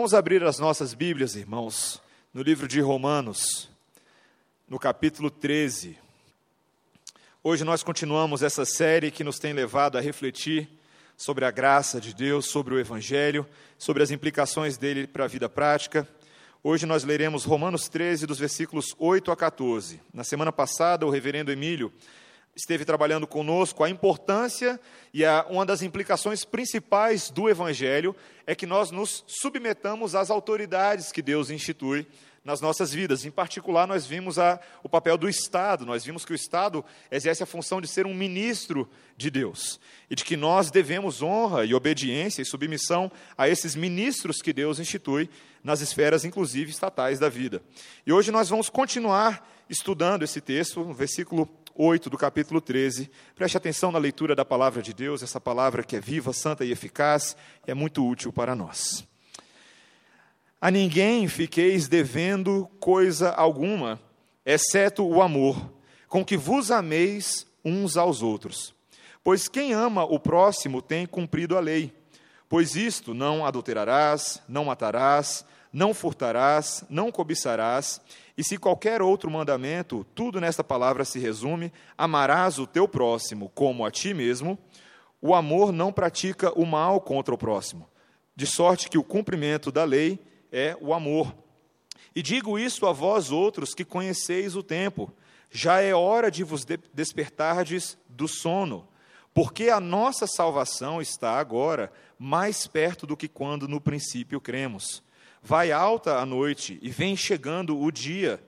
Vamos abrir as nossas Bíblias, irmãos, no livro de Romanos, no capítulo 13. Hoje nós continuamos essa série que nos tem levado a refletir sobre a graça de Deus, sobre o Evangelho, sobre as implicações dele para a vida prática. Hoje nós leremos Romanos 13, dos versículos 8 a 14. Na semana passada, o reverendo Emílio esteve trabalhando conosco, a importância e a, uma das implicações principais do Evangelho é que nós nos submetamos às autoridades que Deus institui nas nossas vidas. Em particular, nós vimos a, o papel do Estado, nós vimos que o Estado exerce a função de ser um ministro de Deus e de que nós devemos honra e obediência e submissão a esses ministros que Deus institui nas esferas, inclusive estatais da vida. E hoje nós vamos continuar estudando esse texto, no versículo 8 do capítulo 13. Preste atenção na leitura da palavra de Deus, essa palavra que é viva, santa e eficaz, e é muito útil para nós. A ninguém fiqueis devendo coisa alguma, exceto o amor, com que vos ameis uns aos outros. Pois quem ama o próximo tem cumprido a lei. Pois isto, não adulterarás, não matarás, não furtarás, não cobiçarás, e se qualquer outro mandamento, tudo nesta palavra se resume: amarás o teu próximo como a ti mesmo. O amor não pratica o mal contra o próximo, de sorte que o cumprimento da lei é o amor. E digo isto a vós outros que conheceis o tempo, já é hora de vos despertardes do sono, porque a nossa salvação está agora mais perto do que quando no princípio cremos. Vai alta a noite e vem chegando o dia.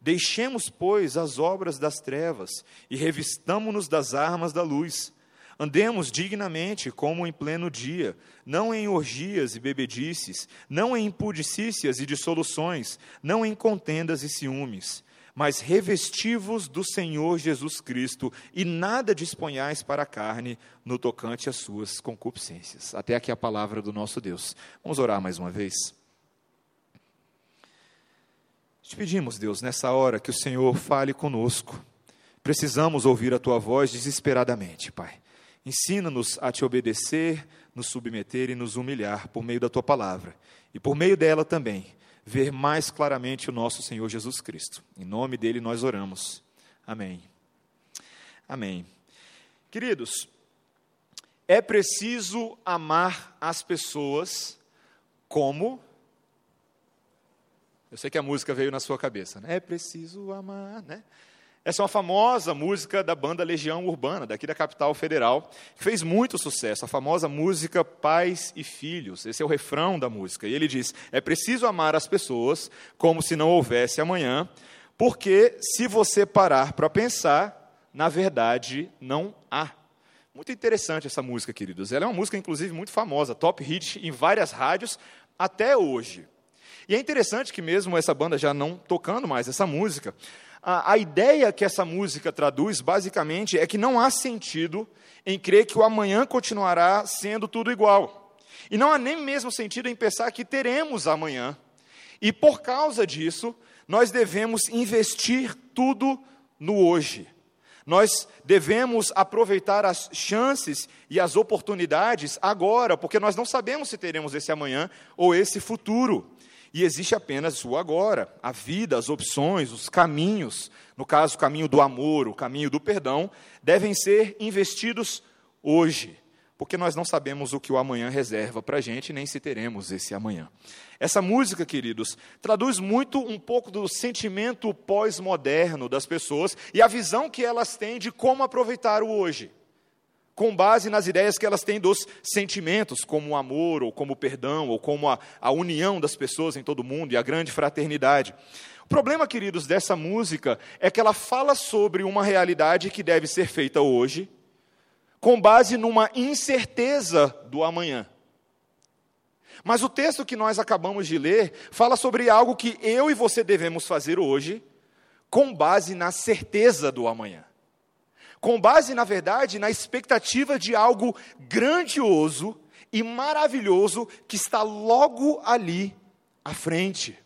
Deixemos, pois, as obras das trevas e revistamo-nos das armas da luz. Andemos dignamente, como em pleno dia, não em orgias e bebedices, não em impudicícias e dissoluções, não em contendas e ciúmes, mas revestivos do Senhor Jesus Cristo e nada disponhais para a carne no tocante às suas concupiscências. Até aqui a palavra do nosso Deus. Vamos orar mais uma vez. Te pedimos, Deus, nessa hora que o Senhor fale conosco. Precisamos ouvir a tua voz desesperadamente, Pai. Ensina-nos a te obedecer, nos submeter e nos humilhar por meio da tua palavra. E por meio dela também, ver mais claramente o nosso Senhor Jesus Cristo. Em nome dele nós oramos. Amém. Amém. Queridos, é preciso amar as pessoas como eu sei que a música veio na sua cabeça, né? É preciso amar, né? Essa é uma famosa música da banda Legião Urbana, daqui da capital federal, que fez muito sucesso, a famosa música Pais e Filhos. Esse é o refrão da música. E ele diz: É preciso amar as pessoas como se não houvesse amanhã, porque se você parar para pensar, na verdade não há. Muito interessante essa música, queridos. Ela é uma música, inclusive, muito famosa, top hit em várias rádios até hoje. E é interessante que, mesmo essa banda já não tocando mais essa música, a, a ideia que essa música traduz, basicamente, é que não há sentido em crer que o amanhã continuará sendo tudo igual. E não há nem mesmo sentido em pensar que teremos amanhã. E por causa disso, nós devemos investir tudo no hoje. Nós devemos aproveitar as chances e as oportunidades agora, porque nós não sabemos se teremos esse amanhã ou esse futuro. E existe apenas o agora, a vida, as opções, os caminhos, no caso, o caminho do amor, o caminho do perdão, devem ser investidos hoje, porque nós não sabemos o que o amanhã reserva para a gente, nem se teremos esse amanhã. Essa música, queridos, traduz muito um pouco do sentimento pós-moderno das pessoas e a visão que elas têm de como aproveitar o hoje com base nas ideias que elas têm dos sentimentos, como o amor, ou como o perdão, ou como a, a união das pessoas em todo mundo e a grande fraternidade. O problema, queridos, dessa música é que ela fala sobre uma realidade que deve ser feita hoje, com base numa incerteza do amanhã. Mas o texto que nós acabamos de ler fala sobre algo que eu e você devemos fazer hoje, com base na certeza do amanhã com base, na verdade, na expectativa de algo grandioso e maravilhoso que está logo ali à frente.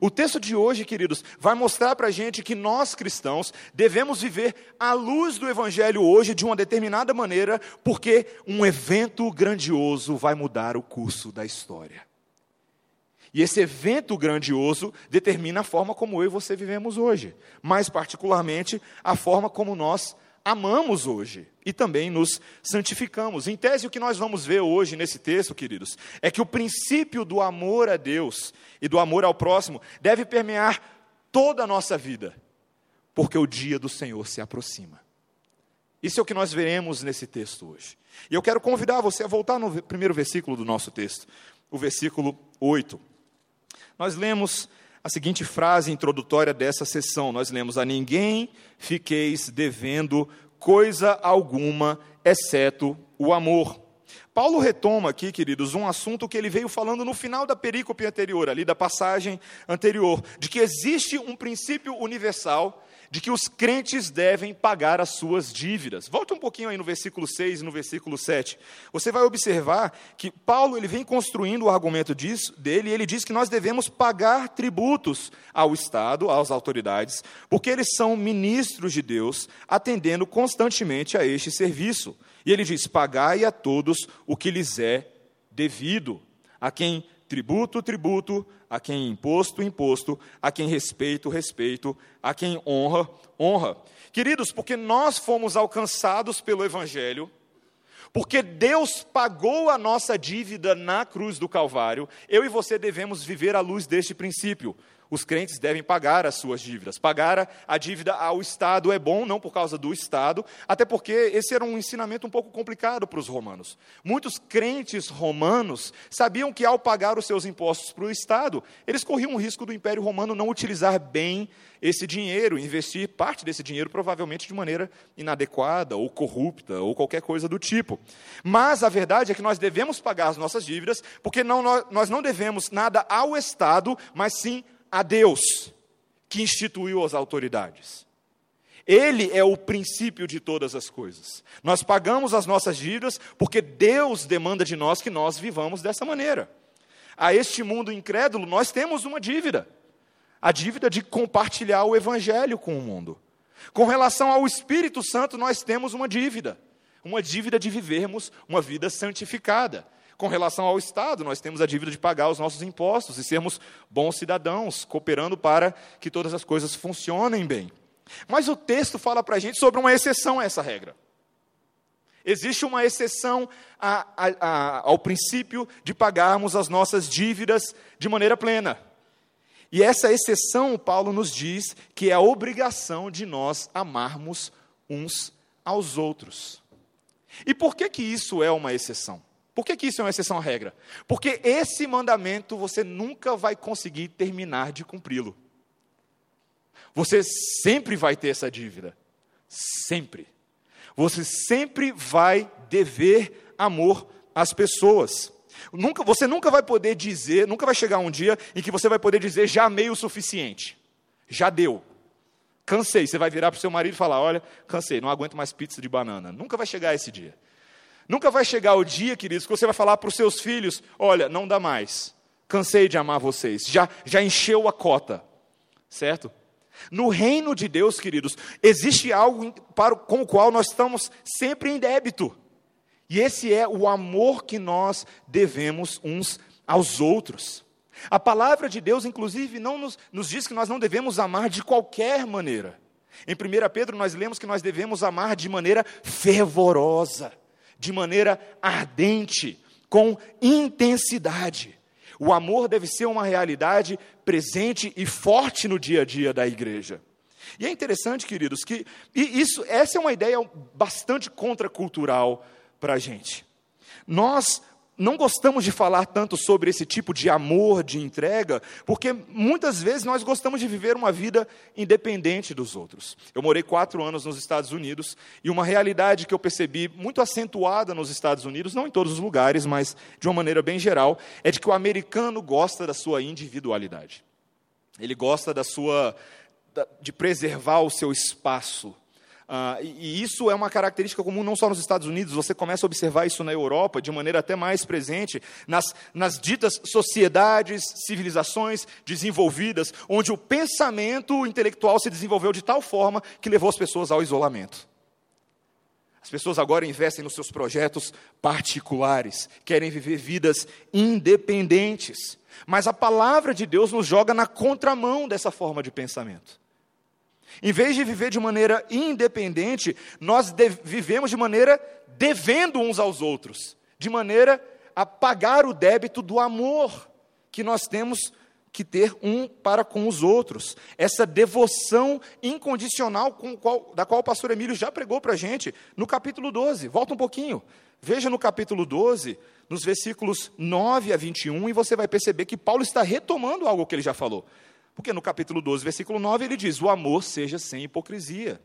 O texto de hoje, queridos, vai mostrar para a gente que nós cristãos devemos viver à luz do Evangelho hoje de uma determinada maneira, porque um evento grandioso vai mudar o curso da história. E esse evento grandioso determina a forma como eu e você vivemos hoje, mais particularmente a forma como nós amamos hoje e também nos santificamos. Em tese, o que nós vamos ver hoje nesse texto, queridos, é que o princípio do amor a Deus e do amor ao próximo deve permear toda a nossa vida, porque o dia do Senhor se aproxima. Isso é o que nós veremos nesse texto hoje. E eu quero convidar você a voltar no primeiro versículo do nosso texto, o versículo 8. Nós lemos a seguinte frase introdutória dessa sessão: Nós lemos: A ninguém fiqueis devendo coisa alguma, exceto o amor. Paulo retoma aqui, queridos, um assunto que ele veio falando no final da perícope anterior, ali da passagem anterior, de que existe um princípio universal de que os crentes devem pagar as suas dívidas. Volta um pouquinho aí no versículo 6 e no versículo 7. Você vai observar que Paulo ele vem construindo o argumento disso, dele, e ele diz que nós devemos pagar tributos ao Estado, às autoridades, porque eles são ministros de Deus, atendendo constantemente a este serviço. E ele diz: pagai a todos o que lhes é devido, a quem tributo, tributo, a quem imposto, imposto, a quem respeito, respeito, a quem honra, honra. Queridos, porque nós fomos alcançados pelo Evangelho, porque Deus pagou a nossa dívida na cruz do Calvário, eu e você devemos viver à luz deste princípio os crentes devem pagar as suas dívidas. Pagar a dívida ao Estado é bom, não por causa do Estado, até porque esse era um ensinamento um pouco complicado para os romanos. Muitos crentes romanos sabiam que ao pagar os seus impostos para o Estado, eles corriam o risco do Império Romano não utilizar bem esse dinheiro, investir parte desse dinheiro provavelmente de maneira inadequada ou corrupta ou qualquer coisa do tipo. Mas a verdade é que nós devemos pagar as nossas dívidas, porque não, nós não devemos nada ao Estado, mas sim a Deus, que instituiu as autoridades. Ele é o princípio de todas as coisas. Nós pagamos as nossas dívidas porque Deus demanda de nós que nós vivamos dessa maneira. A este mundo incrédulo, nós temos uma dívida: a dívida de compartilhar o Evangelho com o mundo. Com relação ao Espírito Santo, nós temos uma dívida: uma dívida de vivermos uma vida santificada. Com relação ao Estado, nós temos a dívida de pagar os nossos impostos e sermos bons cidadãos, cooperando para que todas as coisas funcionem bem. Mas o texto fala para a gente sobre uma exceção a essa regra. Existe uma exceção a, a, a, ao princípio de pagarmos as nossas dívidas de maneira plena. E essa exceção, Paulo nos diz que é a obrigação de nós amarmos uns aos outros. E por que, que isso é uma exceção? Por que, que isso é uma exceção à regra? Porque esse mandamento você nunca vai conseguir terminar de cumpri-lo. Você sempre vai ter essa dívida. Sempre. Você sempre vai dever amor às pessoas. Nunca, você nunca vai poder dizer, nunca vai chegar um dia em que você vai poder dizer já amei o suficiente. Já deu. Cansei. Você vai virar para o seu marido e falar: Olha, cansei, não aguento mais pizza de banana. Nunca vai chegar esse dia. Nunca vai chegar o dia, queridos, que você vai falar para os seus filhos: olha, não dá mais, cansei de amar vocês, já, já encheu a cota, certo? No reino de Deus, queridos, existe algo para, com o qual nós estamos sempre em débito, e esse é o amor que nós devemos uns aos outros. A palavra de Deus, inclusive, não nos, nos diz que nós não devemos amar de qualquer maneira. Em 1 Pedro, nós lemos que nós devemos amar de maneira fervorosa de maneira ardente, com intensidade. O amor deve ser uma realidade presente e forte no dia a dia da igreja. E é interessante, queridos, que isso, essa é uma ideia bastante contracultural para a gente. Nós não gostamos de falar tanto sobre esse tipo de amor, de entrega, porque muitas vezes nós gostamos de viver uma vida independente dos outros. Eu morei quatro anos nos Estados Unidos e uma realidade que eu percebi muito acentuada nos Estados Unidos, não em todos os lugares, mas de uma maneira bem geral, é de que o americano gosta da sua individualidade. Ele gosta da sua de preservar o seu espaço, Uh, e, isso é uma característica comum não só nos Estados Unidos, você começa a observar isso na Europa de maneira até mais presente, nas, nas ditas sociedades, civilizações desenvolvidas, onde o pensamento intelectual se desenvolveu de tal forma que levou as pessoas ao isolamento. As pessoas agora investem nos seus projetos particulares, querem viver vidas independentes. Mas a palavra de Deus nos joga na contramão dessa forma de pensamento. Em vez de viver de maneira independente, nós vivemos de maneira devendo uns aos outros, de maneira a pagar o débito do amor que nós temos que ter um para com os outros. Essa devoção incondicional qual, da qual o pastor Emílio já pregou para a gente no capítulo 12. Volta um pouquinho. Veja no capítulo 12, nos versículos 9 a 21, e você vai perceber que Paulo está retomando algo que ele já falou. Porque no capítulo 12, versículo 9, ele diz: O amor seja sem hipocrisia.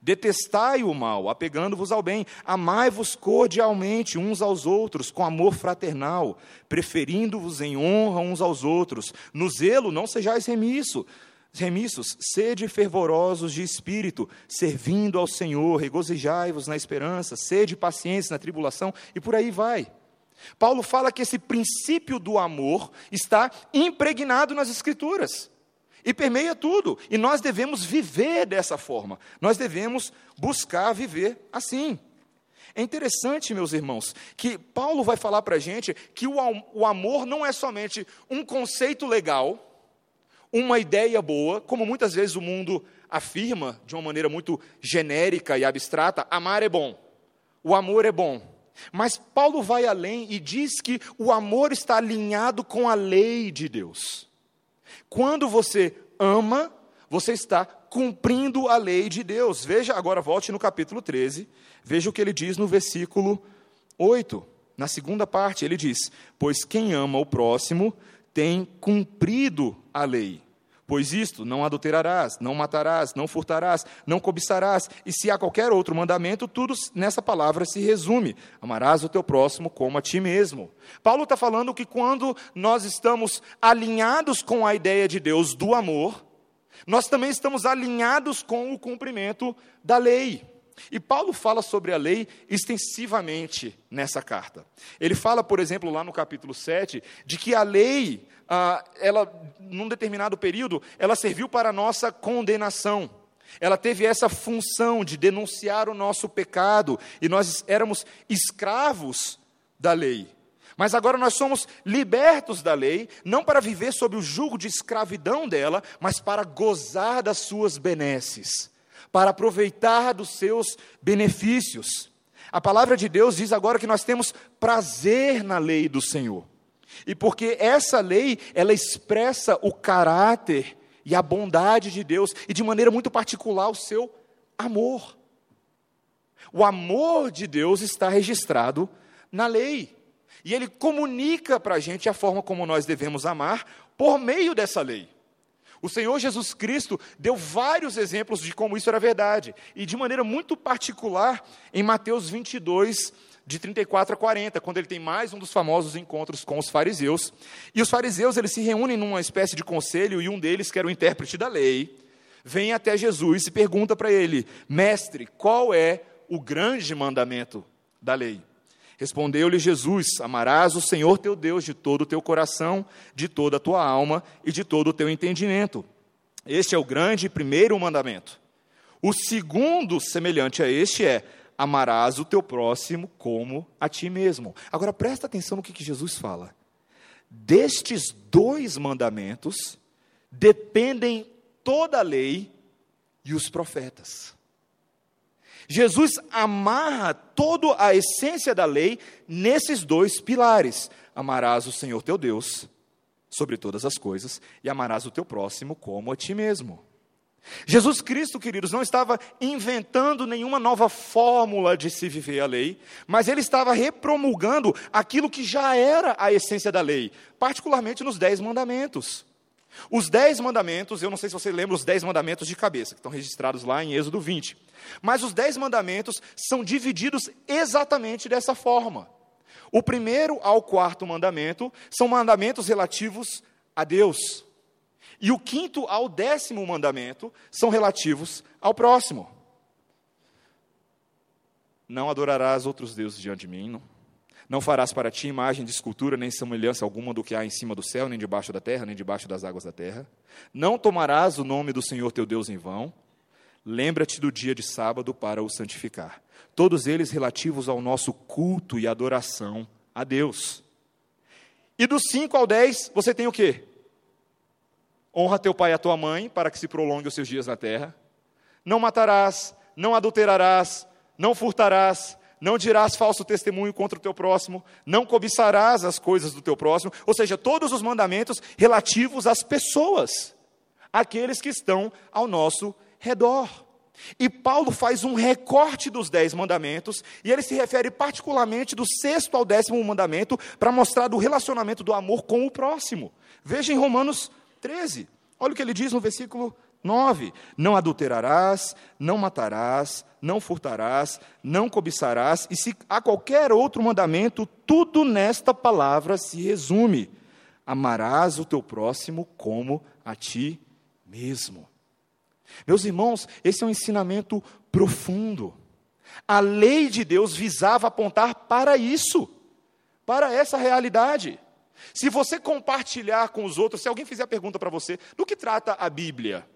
Detestai o mal, apegando-vos ao bem. Amai-vos cordialmente uns aos outros, com amor fraternal, preferindo-vos em honra uns aos outros. No zelo não sejais remisso, remissos, sede fervorosos de espírito, servindo ao Senhor, regozijai-vos na esperança, sede pacientes na tribulação, e por aí vai. Paulo fala que esse princípio do amor está impregnado nas Escrituras e permeia tudo. E nós devemos viver dessa forma. Nós devemos buscar viver assim. É interessante, meus irmãos, que Paulo vai falar para a gente que o, o amor não é somente um conceito legal, uma ideia boa, como muitas vezes o mundo afirma de uma maneira muito genérica e abstrata: amar é bom, o amor é bom. Mas Paulo vai além e diz que o amor está alinhado com a lei de Deus. Quando você ama, você está cumprindo a lei de Deus. Veja, agora volte no capítulo 13, veja o que ele diz no versículo 8. Na segunda parte, ele diz: Pois quem ama o próximo tem cumprido a lei. Pois isto, não adulterarás, não matarás, não furtarás, não cobiçarás, e se há qualquer outro mandamento, tudo nessa palavra se resume: amarás o teu próximo como a ti mesmo. Paulo está falando que quando nós estamos alinhados com a ideia de Deus do amor, nós também estamos alinhados com o cumprimento da lei. E Paulo fala sobre a lei extensivamente nessa carta. Ele fala, por exemplo, lá no capítulo 7, de que a lei ah, ela, num determinado período, ela serviu para a nossa condenação. Ela teve essa função de denunciar o nosso pecado, e nós éramos escravos da lei. Mas agora nós somos libertos da lei, não para viver sob o jugo de escravidão dela, mas para gozar das suas benesses, para aproveitar dos seus benefícios. A palavra de Deus diz agora que nós temos prazer na lei do Senhor. E porque essa lei, ela expressa o caráter e a bondade de Deus, e de maneira muito particular o seu amor. O amor de Deus está registrado na lei. E ele comunica para a gente a forma como nós devemos amar por meio dessa lei. O Senhor Jesus Cristo deu vários exemplos de como isso era verdade. E de maneira muito particular, em Mateus 22, de 34 a 40, quando ele tem mais um dos famosos encontros com os fariseus. E os fariseus eles se reúnem numa espécie de conselho e um deles, que era o intérprete da lei, vem até Jesus e pergunta para ele: Mestre, qual é o grande mandamento da lei? Respondeu-lhe Jesus: Amarás o Senhor teu Deus de todo o teu coração, de toda a tua alma e de todo o teu entendimento. Este é o grande primeiro mandamento. O segundo, semelhante a este, é: amarás o teu próximo como a ti mesmo. Agora presta atenção no que, que Jesus fala. Destes dois mandamentos dependem toda a lei e os profetas. Jesus amarra toda a essência da lei nesses dois pilares: amarás o Senhor teu Deus sobre todas as coisas e amarás o teu próximo como a ti mesmo. Jesus Cristo, queridos, não estava inventando nenhuma nova fórmula de se viver a lei, mas ele estava repromulgando aquilo que já era a essência da lei, particularmente nos Dez Mandamentos. Os Dez Mandamentos, eu não sei se você lembra os Dez Mandamentos de cabeça, que estão registrados lá em Êxodo 20, mas os Dez Mandamentos são divididos exatamente dessa forma. O primeiro ao quarto mandamento são mandamentos relativos a Deus. E o quinto ao décimo mandamento são relativos ao próximo. Não adorarás outros deuses diante de mim. Não, não farás para ti imagem de escultura, nem semelhança alguma do que há em cima do céu, nem debaixo da terra, nem debaixo das águas da terra. Não tomarás o nome do Senhor teu Deus em vão. lembra-te do dia de sábado para o santificar. Todos eles relativos ao nosso culto e adoração a Deus. E dos 5 ao 10, você tem o quê? Honra teu pai e a tua mãe, para que se prolongue os seus dias na terra. Não matarás, não adulterarás, não furtarás, não dirás falso testemunho contra o teu próximo, não cobiçarás as coisas do teu próximo, ou seja, todos os mandamentos relativos às pessoas, aqueles que estão ao nosso redor. E Paulo faz um recorte dos dez mandamentos, e ele se refere particularmente do sexto ao décimo mandamento, para mostrar do relacionamento do amor com o próximo. Veja em Romanos 13, olha o que ele diz no versículo 9: Não adulterarás, não matarás, não furtarás, não cobiçarás, e se há qualquer outro mandamento, tudo nesta palavra se resume: amarás o teu próximo como a ti mesmo. Meus irmãos, esse é um ensinamento profundo. A lei de Deus visava apontar para isso, para essa realidade. Se você compartilhar com os outros, se alguém fizer a pergunta para você, do que trata a Bíblia?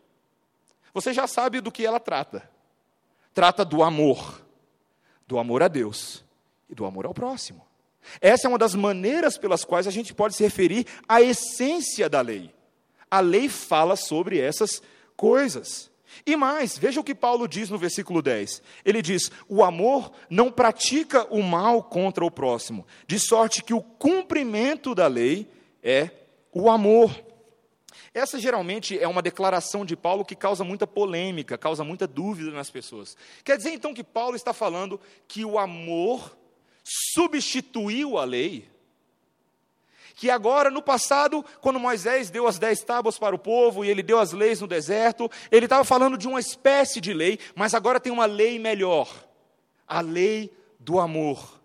Você já sabe do que ela trata. Trata do amor, do amor a Deus e do amor ao próximo. Essa é uma das maneiras pelas quais a gente pode se referir à essência da lei. A lei fala sobre essas coisas. E mais, veja o que Paulo diz no versículo 10. Ele diz: O amor não pratica o mal contra o próximo, de sorte que o cumprimento da lei é o amor. Essa geralmente é uma declaração de Paulo que causa muita polêmica, causa muita dúvida nas pessoas. Quer dizer então que Paulo está falando que o amor substituiu a lei? Que agora, no passado, quando Moisés deu as dez tábuas para o povo e ele deu as leis no deserto, ele estava falando de uma espécie de lei, mas agora tem uma lei melhor a lei do amor.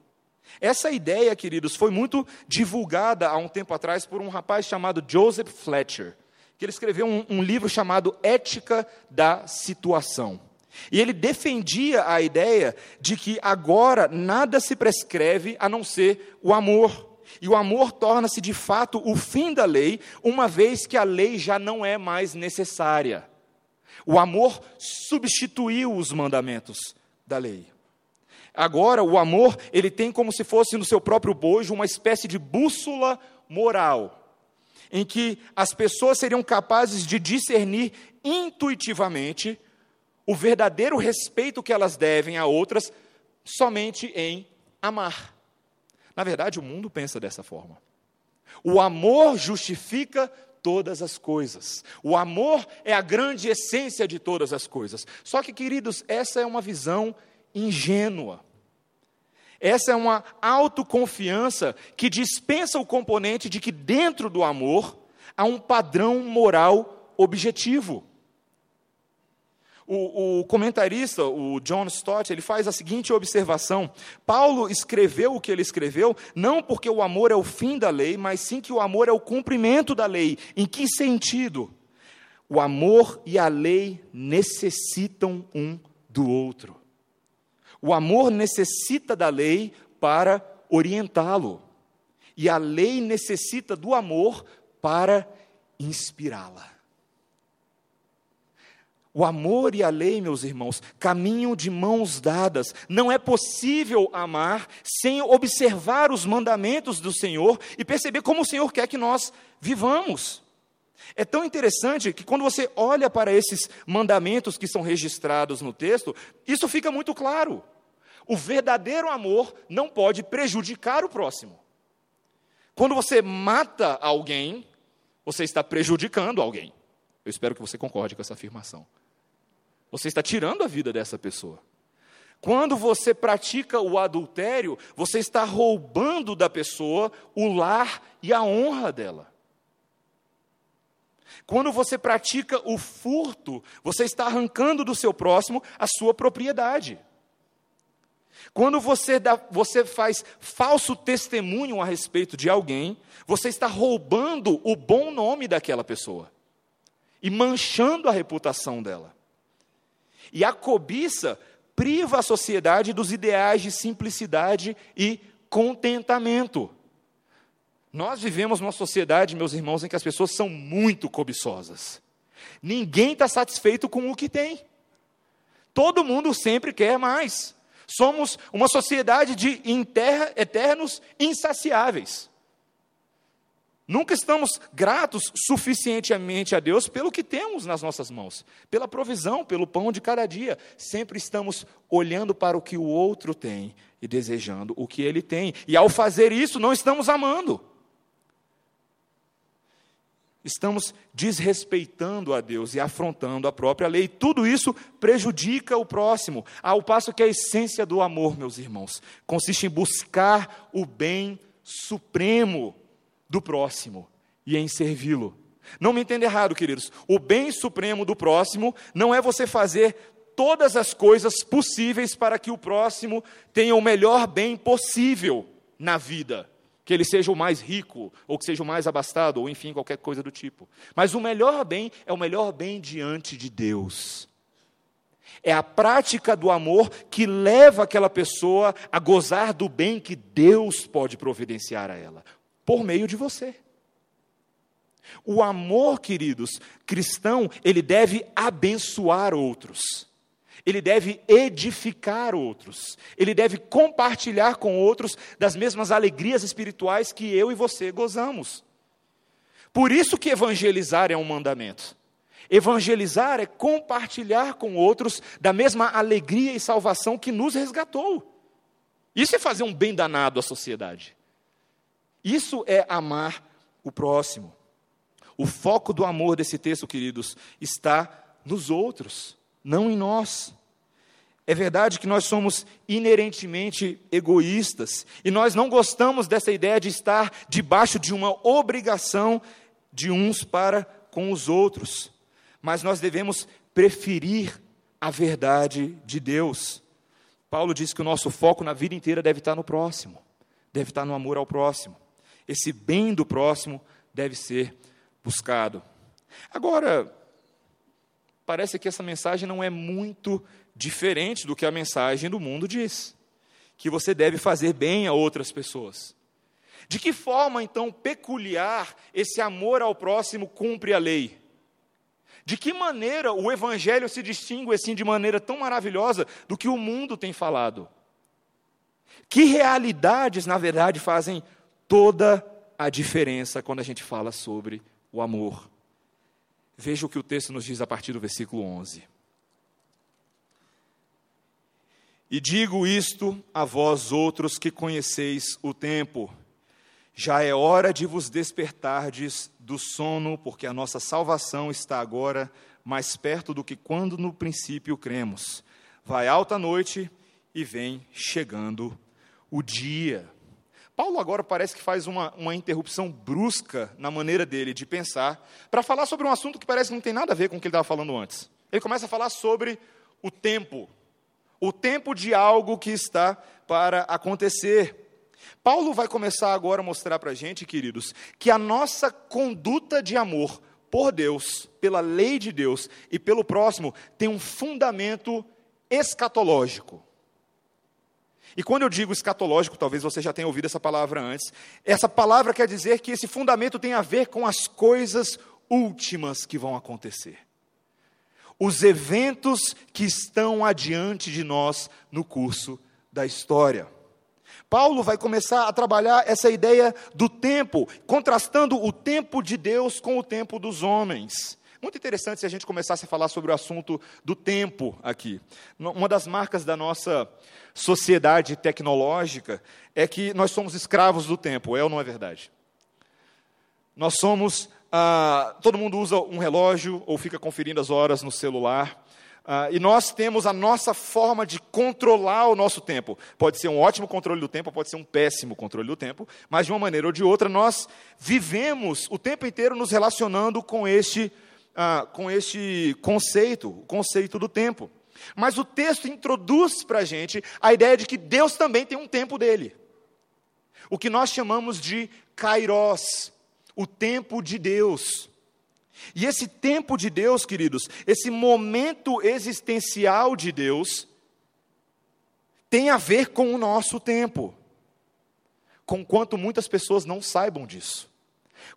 Essa ideia, queridos, foi muito divulgada há um tempo atrás por um rapaz chamado Joseph Fletcher que ele escreveu um, um livro chamado Ética da Situação. E ele defendia a ideia de que agora nada se prescreve a não ser o amor. E o amor torna-se de fato o fim da lei, uma vez que a lei já não é mais necessária. O amor substituiu os mandamentos da lei. Agora, o amor, ele tem como se fosse no seu próprio bojo uma espécie de bússola moral em que as pessoas seriam capazes de discernir intuitivamente o verdadeiro respeito que elas devem a outras somente em amar. Na verdade, o mundo pensa dessa forma. O amor justifica todas as coisas. O amor é a grande essência de todas as coisas. Só que, queridos, essa é uma visão ingênua. Essa é uma autoconfiança que dispensa o componente de que dentro do amor há um padrão moral objetivo. O, o, comentarista, o John Stott, ele faz a seguinte observação: Paulo escreveu o que ele escreveu não porque o amor é o fim da lei, mas sim que o amor é o cumprimento da lei. Em que sentido? O amor e a lei necessitam um do outro. O amor necessita da lei para orientá-lo. E a lei necessita do amor para inspirá-la. O amor e a lei, meus irmãos, caminham de mãos dadas. Não é possível amar sem observar os mandamentos do Senhor e perceber como o Senhor quer que nós vivamos. É tão interessante que quando você olha para esses mandamentos que são registrados no texto, isso fica muito claro. O verdadeiro amor não pode prejudicar o próximo. Quando você mata alguém, você está prejudicando alguém. Eu espero que você concorde com essa afirmação. Você está tirando a vida dessa pessoa. Quando você pratica o adultério, você está roubando da pessoa o lar e a honra dela. Quando você pratica o furto, você está arrancando do seu próximo a sua propriedade. Quando você, dá, você faz falso testemunho a respeito de alguém, você está roubando o bom nome daquela pessoa e manchando a reputação dela. E a cobiça priva a sociedade dos ideais de simplicidade e contentamento. Nós vivemos numa sociedade, meus irmãos, em que as pessoas são muito cobiçosas. Ninguém está satisfeito com o que tem. Todo mundo sempre quer mais. Somos uma sociedade de eternos insaciáveis. Nunca estamos gratos suficientemente a Deus pelo que temos nas nossas mãos, pela provisão, pelo pão de cada dia. Sempre estamos olhando para o que o outro tem e desejando o que ele tem. E ao fazer isso, não estamos amando. Estamos desrespeitando a Deus e afrontando a própria lei. Tudo isso prejudica o próximo. Ao passo que a essência do amor, meus irmãos, consiste em buscar o bem supremo do próximo e em servi-lo. Não me entenda errado, queridos. O bem supremo do próximo não é você fazer todas as coisas possíveis para que o próximo tenha o melhor bem possível na vida. Que ele seja o mais rico, ou que seja o mais abastado, ou enfim, qualquer coisa do tipo. Mas o melhor bem é o melhor bem diante de Deus. É a prática do amor que leva aquela pessoa a gozar do bem que Deus pode providenciar a ela por meio de você. O amor, queridos, cristão, ele deve abençoar outros. Ele deve edificar outros. Ele deve compartilhar com outros das mesmas alegrias espirituais que eu e você gozamos. Por isso que evangelizar é um mandamento. Evangelizar é compartilhar com outros da mesma alegria e salvação que nos resgatou. Isso é fazer um bem danado à sociedade. Isso é amar o próximo. O foco do amor desse texto, queridos, está nos outros, não em nós. É verdade que nós somos inerentemente egoístas e nós não gostamos dessa ideia de estar debaixo de uma obrigação de uns para com os outros, mas nós devemos preferir a verdade de Deus. Paulo diz que o nosso foco na vida inteira deve estar no próximo, deve estar no amor ao próximo. Esse bem do próximo deve ser buscado. Agora, parece que essa mensagem não é muito diferente do que a mensagem do mundo diz, que você deve fazer bem a outras pessoas. De que forma, então, peculiar esse amor ao próximo cumpre a lei? De que maneira o Evangelho se distingue assim de maneira tão maravilhosa do que o mundo tem falado? Que realidades, na verdade, fazem toda a diferença quando a gente fala sobre o amor. Veja o que o texto nos diz a partir do versículo 11. E digo isto a vós outros que conheceis o tempo. Já é hora de vos despertardes do sono, porque a nossa salvação está agora mais perto do que quando no princípio cremos. Vai alta noite e vem chegando o dia. Paulo agora parece que faz uma, uma interrupção brusca na maneira dele de pensar, para falar sobre um assunto que parece que não tem nada a ver com o que ele estava falando antes. Ele começa a falar sobre o tempo, o tempo de algo que está para acontecer. Paulo vai começar agora a mostrar para a gente, queridos, que a nossa conduta de amor por Deus, pela lei de Deus e pelo próximo tem um fundamento escatológico. E quando eu digo escatológico, talvez você já tenha ouvido essa palavra antes, essa palavra quer dizer que esse fundamento tem a ver com as coisas últimas que vão acontecer. Os eventos que estão adiante de nós no curso da história. Paulo vai começar a trabalhar essa ideia do tempo, contrastando o tempo de Deus com o tempo dos homens. Muito interessante se a gente começasse a falar sobre o assunto do tempo aqui. Uma das marcas da nossa sociedade tecnológica é que nós somos escravos do tempo, é ou não é verdade? Nós somos. Ah, todo mundo usa um relógio ou fica conferindo as horas no celular. Ah, e nós temos a nossa forma de controlar o nosso tempo. Pode ser um ótimo controle do tempo, pode ser um péssimo controle do tempo, mas de uma maneira ou de outra nós vivemos o tempo inteiro nos relacionando com este ah, com este conceito, o conceito do tempo. Mas o texto introduz para a gente a ideia de que Deus também tem um tempo dele. O que nós chamamos de kairos, o tempo de Deus. E esse tempo de Deus, queridos, esse momento existencial de Deus, tem a ver com o nosso tempo. Conquanto muitas pessoas não saibam disso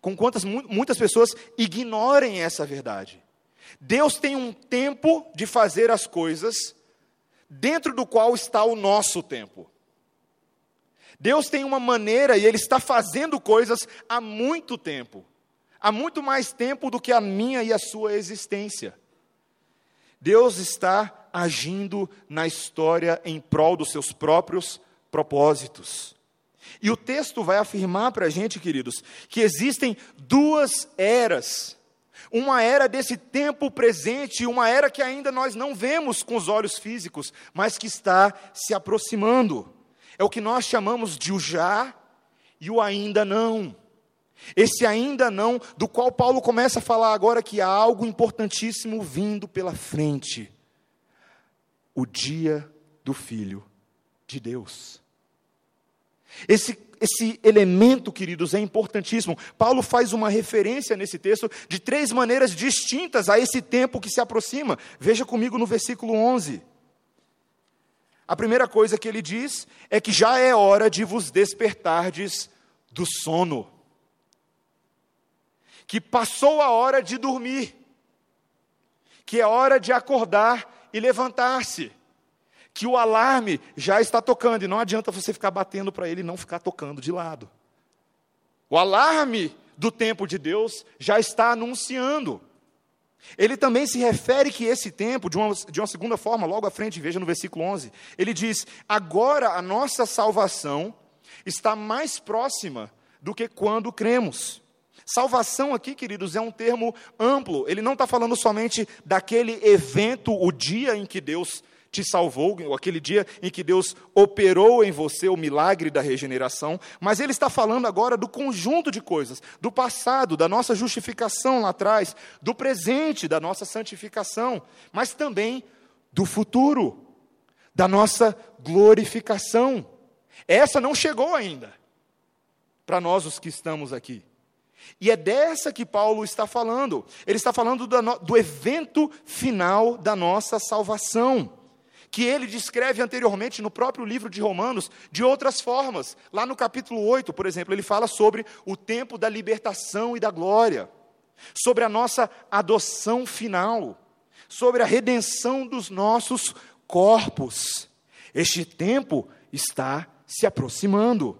com quantas muitas pessoas ignorem essa verdade. Deus tem um tempo de fazer as coisas dentro do qual está o nosso tempo. Deus tem uma maneira e Ele está fazendo coisas há muito tempo há muito mais tempo do que a minha e a sua existência. Deus está agindo na história em prol dos seus próprios propósitos. E o texto vai afirmar para a gente, queridos, que existem duas eras. Uma era desse tempo presente uma era que ainda nós não vemos com os olhos físicos, mas que está se aproximando. É o que nós chamamos de o já e o ainda não. Esse ainda não, do qual Paulo começa a falar agora que há algo importantíssimo vindo pela frente. O dia do Filho de Deus. Esse, esse elemento, queridos, é importantíssimo. Paulo faz uma referência nesse texto de três maneiras distintas a esse tempo que se aproxima. Veja comigo no versículo 11. A primeira coisa que ele diz é que já é hora de vos despertardes do sono que passou a hora de dormir, que é hora de acordar e levantar-se, que o alarme já está tocando e não adianta você ficar batendo para ele não ficar tocando de lado. O alarme do tempo de Deus já está anunciando. Ele também se refere que esse tempo, de uma, de uma segunda forma, logo à frente, veja no versículo 11, ele diz: Agora a nossa salvação está mais próxima do que quando cremos. Salvação aqui, queridos, é um termo amplo. Ele não está falando somente daquele evento, o dia em que Deus te salvou, ou aquele dia em que Deus operou em você o milagre da regeneração, mas ele está falando agora do conjunto de coisas, do passado, da nossa justificação lá atrás, do presente, da nossa santificação, mas também do futuro, da nossa glorificação. Essa não chegou ainda para nós os que estamos aqui. E é dessa que Paulo está falando. Ele está falando do, do evento final da nossa salvação que ele descreve anteriormente no próprio livro de Romanos de outras formas. Lá no capítulo 8, por exemplo, ele fala sobre o tempo da libertação e da glória, sobre a nossa adoção final, sobre a redenção dos nossos corpos. Este tempo está se aproximando.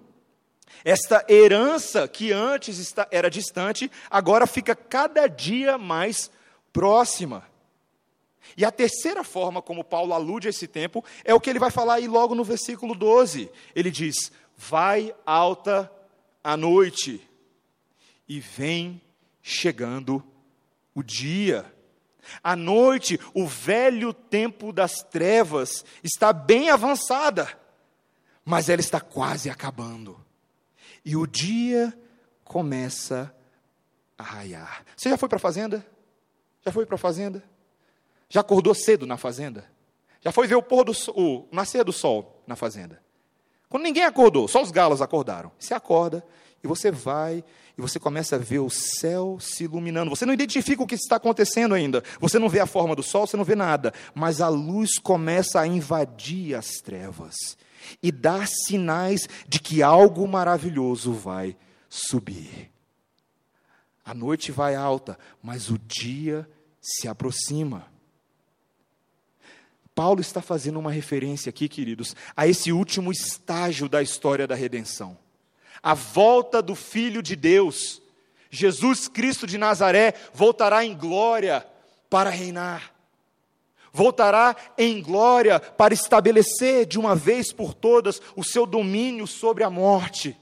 Esta herança que antes era distante, agora fica cada dia mais próxima. E a terceira forma como Paulo alude a esse tempo é o que ele vai falar aí logo no versículo 12. Ele diz: Vai alta a noite, e vem chegando o dia. A noite, o velho tempo das trevas, está bem avançada, mas ela está quase acabando e o dia começa a raiar. Você já foi para a fazenda? Já foi para a fazenda? Já acordou cedo na fazenda? Já foi ver o pôr do o nascer do sol na fazenda? Quando ninguém acordou, só os galos acordaram. Você acorda e você vai e você começa a ver o céu se iluminando. Você não identifica o que está acontecendo ainda. Você não vê a forma do sol, você não vê nada. Mas a luz começa a invadir as trevas e dá sinais de que algo maravilhoso vai subir. A noite vai alta, mas o dia se aproxima. Paulo está fazendo uma referência aqui, queridos, a esse último estágio da história da redenção. A volta do Filho de Deus, Jesus Cristo de Nazaré, voltará em glória para reinar voltará em glória para estabelecer de uma vez por todas o seu domínio sobre a morte.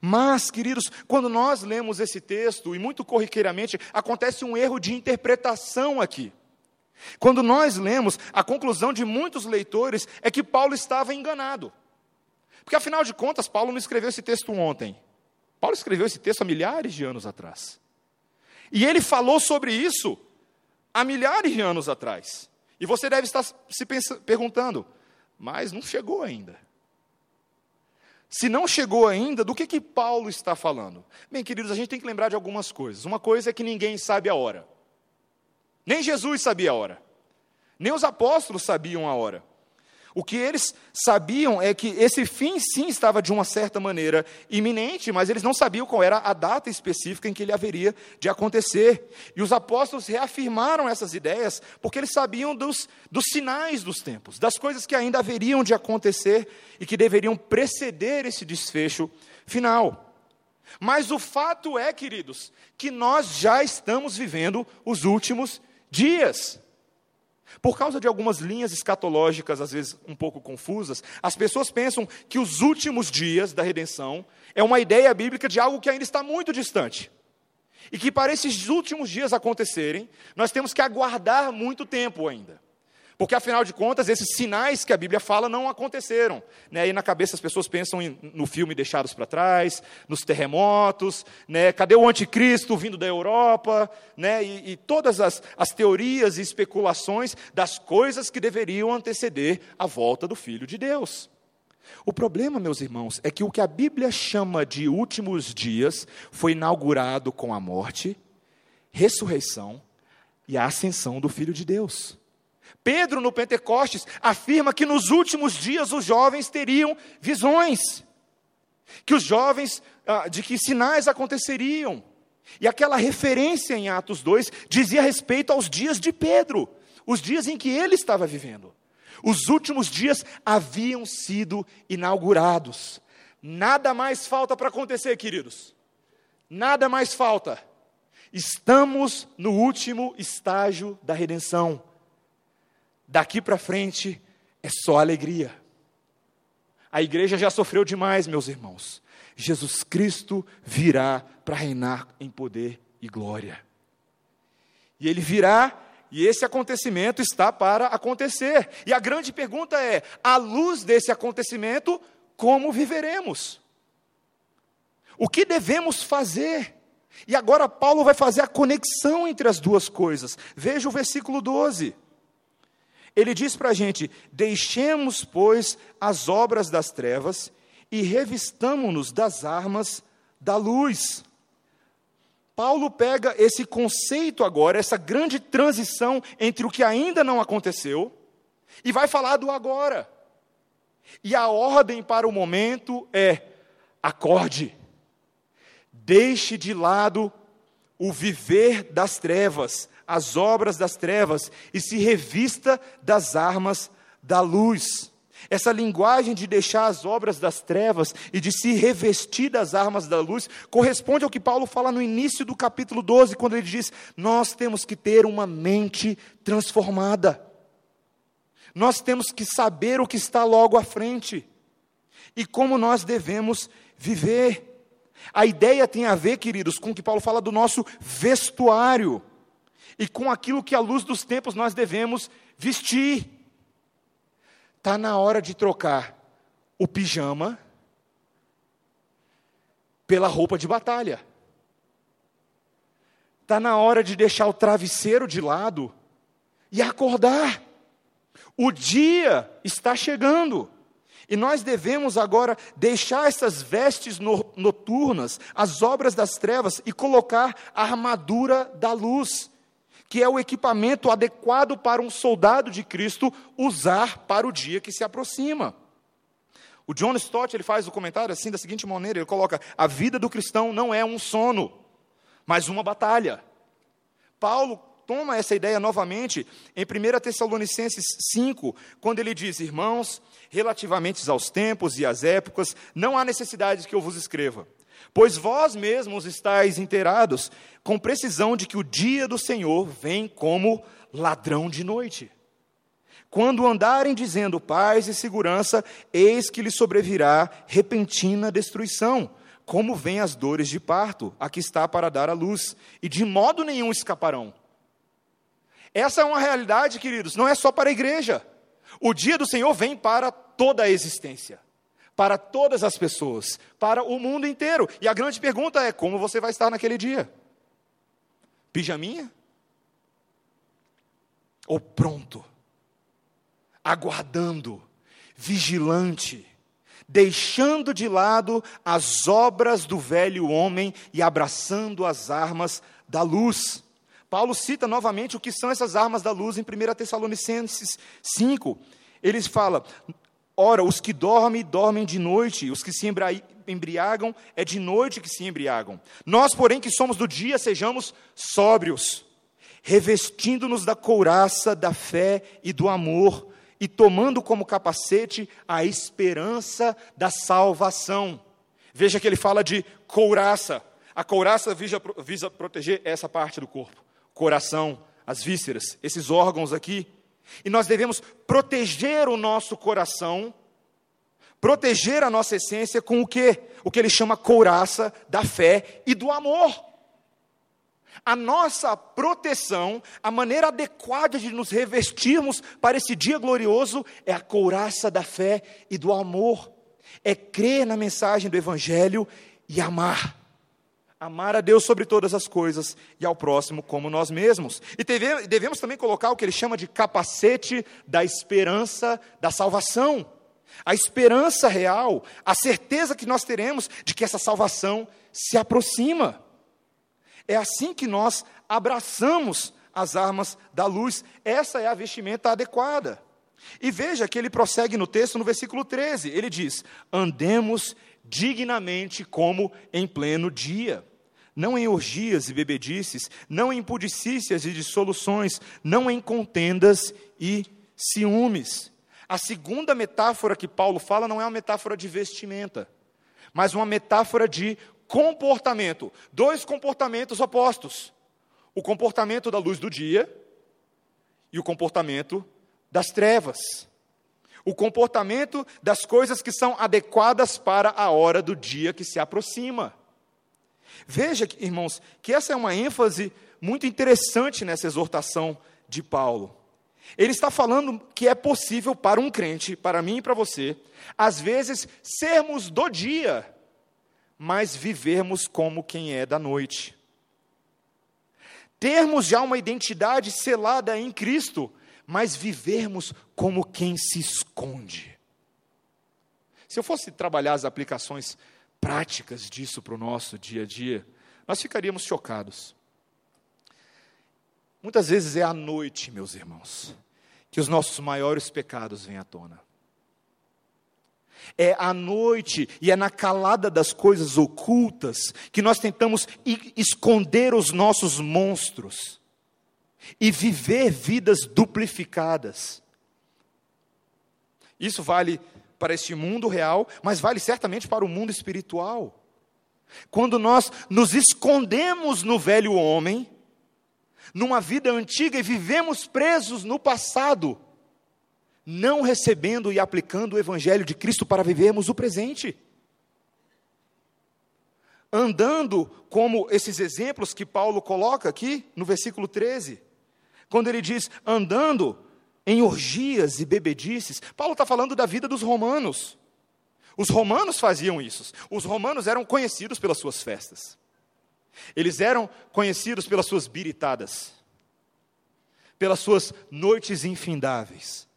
Mas, queridos, quando nós lemos esse texto, e muito corriqueiramente, acontece um erro de interpretação aqui. Quando nós lemos, a conclusão de muitos leitores é que Paulo estava enganado. Porque, afinal de contas, Paulo não escreveu esse texto ontem. Paulo escreveu esse texto há milhares de anos atrás. E ele falou sobre isso há milhares de anos atrás. E você deve estar se perguntando, mas não chegou ainda. Se não chegou ainda, do que, que Paulo está falando? Bem, queridos, a gente tem que lembrar de algumas coisas. Uma coisa é que ninguém sabe a hora. Nem Jesus sabia a hora. Nem os apóstolos sabiam a hora. O que eles sabiam é que esse fim, sim, estava de uma certa maneira iminente, mas eles não sabiam qual era a data específica em que ele haveria de acontecer. E os apóstolos reafirmaram essas ideias porque eles sabiam dos, dos sinais dos tempos, das coisas que ainda haveriam de acontecer e que deveriam preceder esse desfecho final. Mas o fato é, queridos, que nós já estamos vivendo os últimos dias. Por causa de algumas linhas escatológicas, às vezes um pouco confusas, as pessoas pensam que os últimos dias da redenção é uma ideia bíblica de algo que ainda está muito distante. E que para esses últimos dias acontecerem, nós temos que aguardar muito tempo ainda. Porque, afinal de contas, esses sinais que a Bíblia fala não aconteceram. Né? Aí na cabeça as pessoas pensam em, no filme Deixados para Trás, nos terremotos, né? cadê o anticristo vindo da Europa, né? e, e todas as, as teorias e especulações das coisas que deveriam anteceder a volta do Filho de Deus. O problema, meus irmãos, é que o que a Bíblia chama de últimos dias foi inaugurado com a morte, ressurreição e a ascensão do Filho de Deus. Pedro, no Pentecostes, afirma que nos últimos dias os jovens teriam visões, que os jovens, ah, de que sinais aconteceriam. E aquela referência em Atos 2 dizia respeito aos dias de Pedro, os dias em que ele estava vivendo. Os últimos dias haviam sido inaugurados. Nada mais falta para acontecer, queridos. Nada mais falta. Estamos no último estágio da redenção. Daqui para frente é só alegria. A igreja já sofreu demais, meus irmãos. Jesus Cristo virá para reinar em poder e glória. E ele virá, e esse acontecimento está para acontecer. E a grande pergunta é: à luz desse acontecimento, como viveremos? O que devemos fazer? E agora Paulo vai fazer a conexão entre as duas coisas. Veja o versículo 12. Ele diz para a gente: deixemos, pois, as obras das trevas e revistamo-nos das armas da luz. Paulo pega esse conceito agora, essa grande transição entre o que ainda não aconteceu, e vai falar do agora. E a ordem para o momento é: acorde, deixe de lado o viver das trevas, as obras das trevas e se revista das armas da luz. Essa linguagem de deixar as obras das trevas e de se revestir das armas da luz corresponde ao que Paulo fala no início do capítulo 12, quando ele diz: Nós temos que ter uma mente transformada. Nós temos que saber o que está logo à frente e como nós devemos viver. A ideia tem a ver, queridos, com o que Paulo fala do nosso vestuário e com aquilo que, à luz dos tempos, nós devemos vestir. Está na hora de trocar o pijama pela roupa de batalha. Está na hora de deixar o travesseiro de lado e acordar. O dia está chegando. E nós devemos agora deixar essas vestes noturnas, as obras das trevas, e colocar a armadura da luz que é o equipamento adequado para um soldado de Cristo usar para o dia que se aproxima. O John Stott ele faz o comentário assim da seguinte maneira: ele coloca, a vida do cristão não é um sono, mas uma batalha. Paulo toma essa ideia novamente em 1 Tessalonicenses 5, quando ele diz: Irmãos, relativamente aos tempos e às épocas, não há necessidade que eu vos escreva, Pois vós mesmos estáis inteirados com precisão de que o dia do Senhor vem como ladrão de noite. Quando andarem dizendo paz e segurança, eis que lhes sobrevirá repentina destruição, como vêm as dores de parto, a que está para dar a luz, e de modo nenhum escaparão. Essa é uma realidade, queridos, não é só para a igreja. O dia do Senhor vem para toda a existência para todas as pessoas, para o mundo inteiro. E a grande pergunta é: como você vai estar naquele dia? Pijaminha? Ou pronto? Aguardando, vigilante, deixando de lado as obras do velho homem e abraçando as armas da luz. Paulo cita novamente o que são essas armas da luz em 1 Tessalonicenses 5. Eles falam: ora, os que dormem, dormem de noite, os que se embriagam, é de noite que se embriagam. Nós, porém, que somos do dia, sejamos sóbrios, revestindo-nos da couraça da fé e do amor, e tomando como capacete a esperança da salvação. Veja que ele fala de couraça. A couraça visa, visa proteger essa parte do corpo, coração, as vísceras, esses órgãos aqui. E nós devemos proteger o nosso coração, proteger a nossa essência com o que? O que ele chama couraça da fé e do amor. A nossa proteção, a maneira adequada de nos revestirmos para esse dia glorioso é a couraça da fé e do amor. É crer na mensagem do Evangelho e amar. Amar a Deus sobre todas as coisas e ao próximo como nós mesmos. E devemos também colocar o que ele chama de capacete da esperança da salvação. A esperança real, a certeza que nós teremos de que essa salvação se aproxima. É assim que nós abraçamos as armas da luz. Essa é a vestimenta adequada. E veja que ele prossegue no texto no versículo 13. Ele diz: Andemos dignamente como em pleno dia não em orgias e bebedices, não em pudicícias e dissoluções, não em contendas e ciúmes. A segunda metáfora que Paulo fala não é uma metáfora de vestimenta, mas uma metáfora de comportamento. Dois comportamentos opostos: o comportamento da luz do dia e o comportamento das trevas. O comportamento das coisas que são adequadas para a hora do dia que se aproxima. Veja, irmãos, que essa é uma ênfase muito interessante nessa exortação de Paulo. Ele está falando que é possível para um crente, para mim e para você, às vezes sermos do dia, mas vivermos como quem é da noite. Termos já uma identidade selada em Cristo, mas vivermos como quem se esconde. Se eu fosse trabalhar as aplicações práticas disso para o nosso dia a dia, nós ficaríamos chocados. Muitas vezes é à noite, meus irmãos, que os nossos maiores pecados vêm à tona. É à noite e é na calada das coisas ocultas que nós tentamos esconder os nossos monstros e viver vidas duplicadas. Isso vale para este mundo real, mas vale certamente para o mundo espiritual. Quando nós nos escondemos no velho homem, numa vida antiga e vivemos presos no passado, não recebendo e aplicando o Evangelho de Cristo para vivermos o presente. Andando como esses exemplos que Paulo coloca aqui no versículo 13, quando ele diz: andando em orgias e bebedices. Paulo está falando da vida dos romanos. Os romanos faziam isso. Os romanos eram conhecidos pelas suas festas. Eles eram conhecidos pelas suas biritadas, pelas suas noites infindáveis.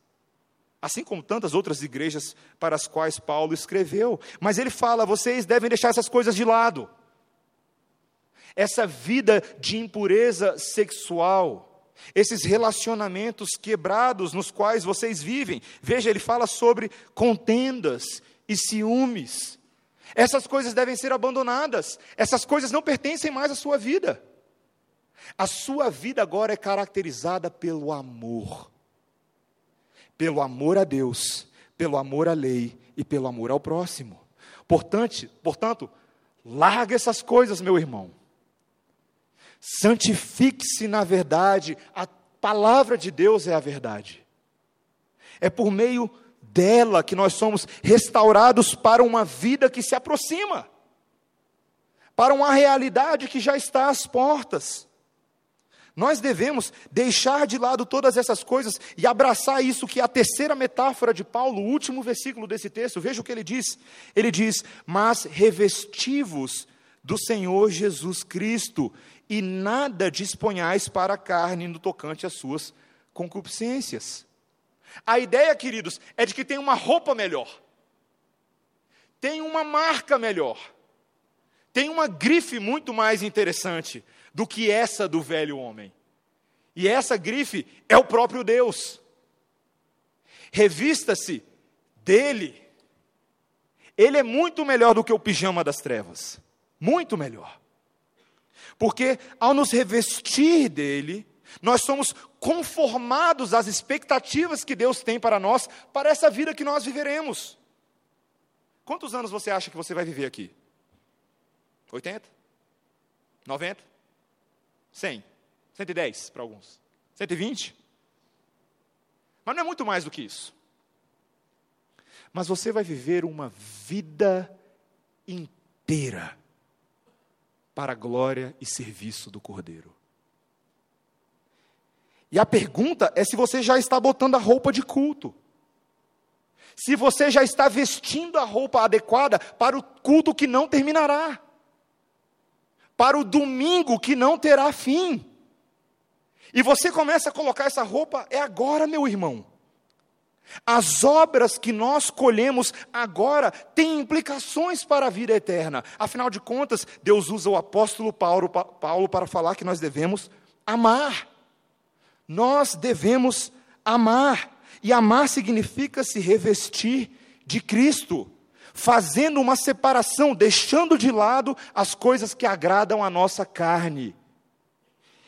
Assim como tantas outras igrejas para as quais Paulo escreveu. Mas ele fala: vocês devem deixar essas coisas de lado. Essa vida de impureza sexual esses relacionamentos quebrados nos quais vocês vivem. Veja, ele fala sobre contendas e ciúmes. Essas coisas devem ser abandonadas. Essas coisas não pertencem mais à sua vida. A sua vida agora é caracterizada pelo amor. Pelo amor a Deus, pelo amor à lei e pelo amor ao próximo. Portanto, portanto, larga essas coisas, meu irmão santifique-se na verdade, a palavra de Deus é a verdade. É por meio dela que nós somos restaurados para uma vida que se aproxima, para uma realidade que já está às portas. Nós devemos deixar de lado todas essas coisas e abraçar isso que é a terceira metáfora de Paulo, o último versículo desse texto. Veja o que ele diz. Ele diz: Mas revestivos do Senhor Jesus Cristo e nada disponhais para a carne no tocante às suas concupiscências. A ideia, queridos, é de que tem uma roupa melhor, tem uma marca melhor, tem uma grife muito mais interessante do que essa do velho homem. E essa grife é o próprio Deus. Revista-se dele. Ele é muito melhor do que o pijama das trevas. Muito melhor. Porque ao nos revestir dele, nós somos conformados às expectativas que Deus tem para nós, para essa vida que nós viveremos. Quantos anos você acha que você vai viver aqui? 80? 90? 100? 110 para alguns? 120? Mas não é muito mais do que isso. Mas você vai viver uma vida inteira para a glória e serviço do Cordeiro. E a pergunta é se você já está botando a roupa de culto. Se você já está vestindo a roupa adequada para o culto que não terminará. Para o domingo que não terá fim. E você começa a colocar essa roupa, é agora, meu irmão. As obras que nós colhemos agora têm implicações para a vida eterna. Afinal de contas, Deus usa o apóstolo Paulo, Paulo para falar que nós devemos amar. Nós devemos amar. E amar significa se revestir de Cristo, fazendo uma separação, deixando de lado as coisas que agradam a nossa carne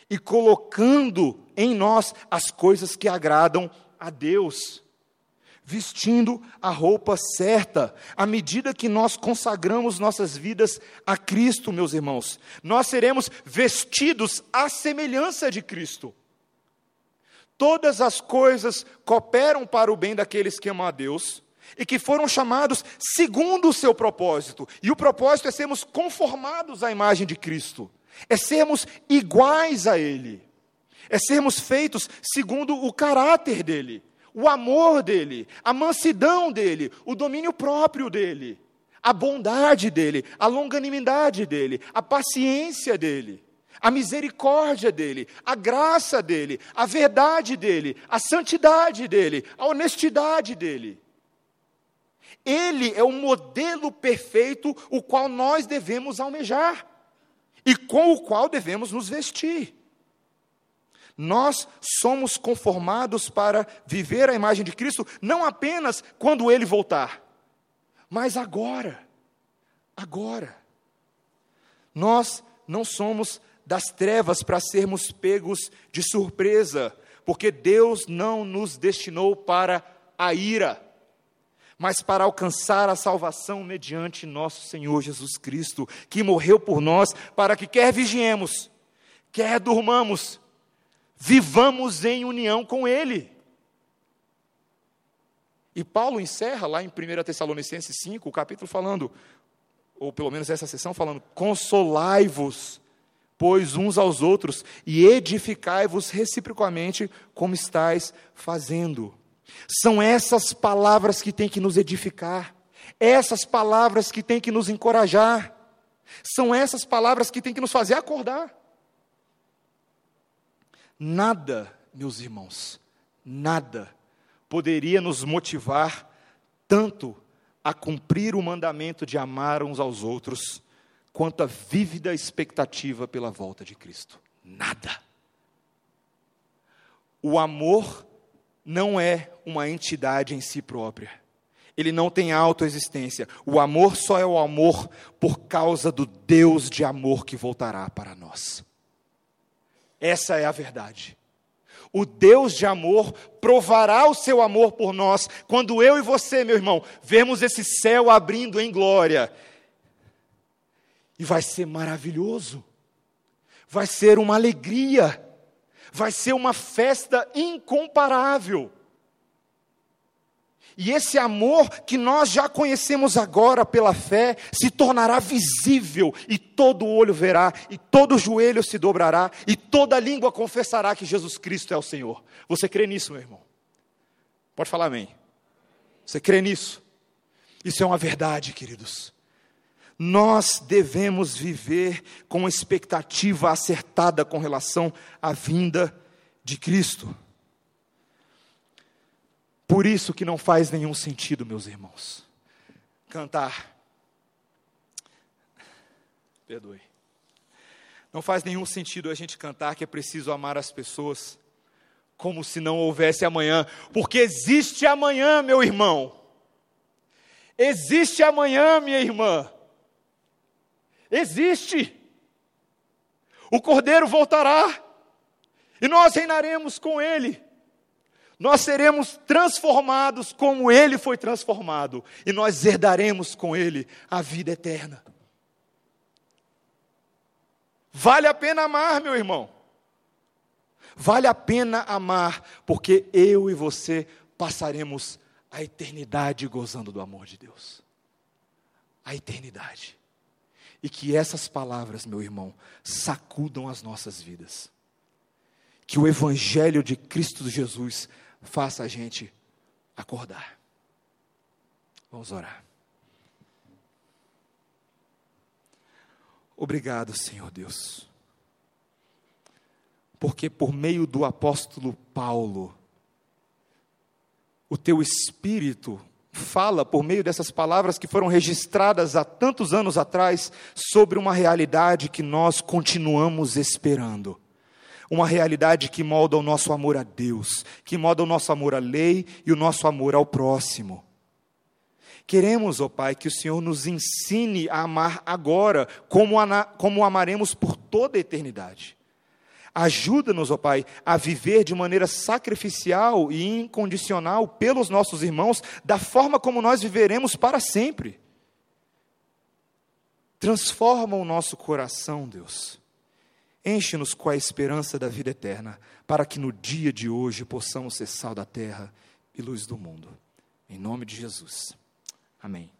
e colocando em nós as coisas que agradam a Deus vestindo a roupa certa, à medida que nós consagramos nossas vidas a Cristo, meus irmãos, nós seremos vestidos à semelhança de Cristo. Todas as coisas cooperam para o bem daqueles que amam a Deus e que foram chamados segundo o seu propósito. E o propósito é sermos conformados à imagem de Cristo, é sermos iguais a Ele, é sermos feitos segundo o caráter dele o amor dele, a mansidão dele, o domínio próprio dele, a bondade dele, a longanimidade dele, a paciência dele, a misericórdia dele, a graça dele, a verdade dele, a santidade dele, a honestidade dele. Ele é o modelo perfeito o qual nós devemos almejar e com o qual devemos nos vestir. Nós somos conformados para viver a imagem de Cristo, não apenas quando ele voltar, mas agora. Agora. Nós não somos das trevas para sermos pegos de surpresa, porque Deus não nos destinou para a ira, mas para alcançar a salvação mediante nosso Senhor Jesus Cristo, que morreu por nós, para que quer vigiemos, quer durmamos, vivamos em união com Ele. E Paulo encerra lá em 1 Tessalonicenses 5, o capítulo falando, ou pelo menos essa sessão falando, consolai-vos, pois uns aos outros, e edificai-vos reciprocamente, como estáis fazendo. São essas palavras que têm que nos edificar, essas palavras que têm que nos encorajar, são essas palavras que têm que nos fazer acordar. Nada, meus irmãos, nada poderia nos motivar tanto a cumprir o mandamento de amar uns aos outros, quanto a vívida expectativa pela volta de Cristo. Nada. O amor não é uma entidade em si própria. Ele não tem autoexistência. O amor só é o amor por causa do Deus de amor que voltará para nós. Essa é a verdade. O Deus de amor provará o seu amor por nós quando eu e você, meu irmão, vemos esse céu abrindo em glória. E vai ser maravilhoso. Vai ser uma alegria. Vai ser uma festa incomparável. E esse amor que nós já conhecemos agora pela fé se tornará visível, e todo olho verá, e todo joelho se dobrará, e toda língua confessará que Jesus Cristo é o Senhor. Você crê nisso, meu irmão? Pode falar amém. Você crê nisso? Isso é uma verdade, queridos. Nós devemos viver com expectativa acertada com relação à vinda de Cristo. Por isso que não faz nenhum sentido, meus irmãos, cantar. Perdoe. Não faz nenhum sentido a gente cantar que é preciso amar as pessoas como se não houvesse amanhã, porque existe amanhã, meu irmão. Existe amanhã, minha irmã. Existe. O cordeiro voltará e nós reinaremos com ele. Nós seremos transformados como ele foi transformado e nós herdaremos com ele a vida eterna. Vale a pena amar, meu irmão. Vale a pena amar, porque eu e você passaremos a eternidade gozando do amor de Deus. A eternidade. E que essas palavras, meu irmão, sacudam as nossas vidas. Que o Evangelho de Cristo Jesus faça a gente acordar. Vamos orar. Obrigado, Senhor Deus, porque por meio do apóstolo Paulo, o teu espírito fala por meio dessas palavras que foram registradas há tantos anos atrás sobre uma realidade que nós continuamos esperando. Uma realidade que molda o nosso amor a Deus, que molda o nosso amor à lei e o nosso amor ao próximo. Queremos, ó oh Pai, que o Senhor nos ensine a amar agora, como, como amaremos por toda a eternidade. Ajuda-nos, ó oh Pai, a viver de maneira sacrificial e incondicional pelos nossos irmãos, da forma como nós viveremos para sempre. Transforma o nosso coração, Deus. Enche-nos com a esperança da vida eterna, para que no dia de hoje possamos ser sal da terra e luz do mundo. Em nome de Jesus. Amém.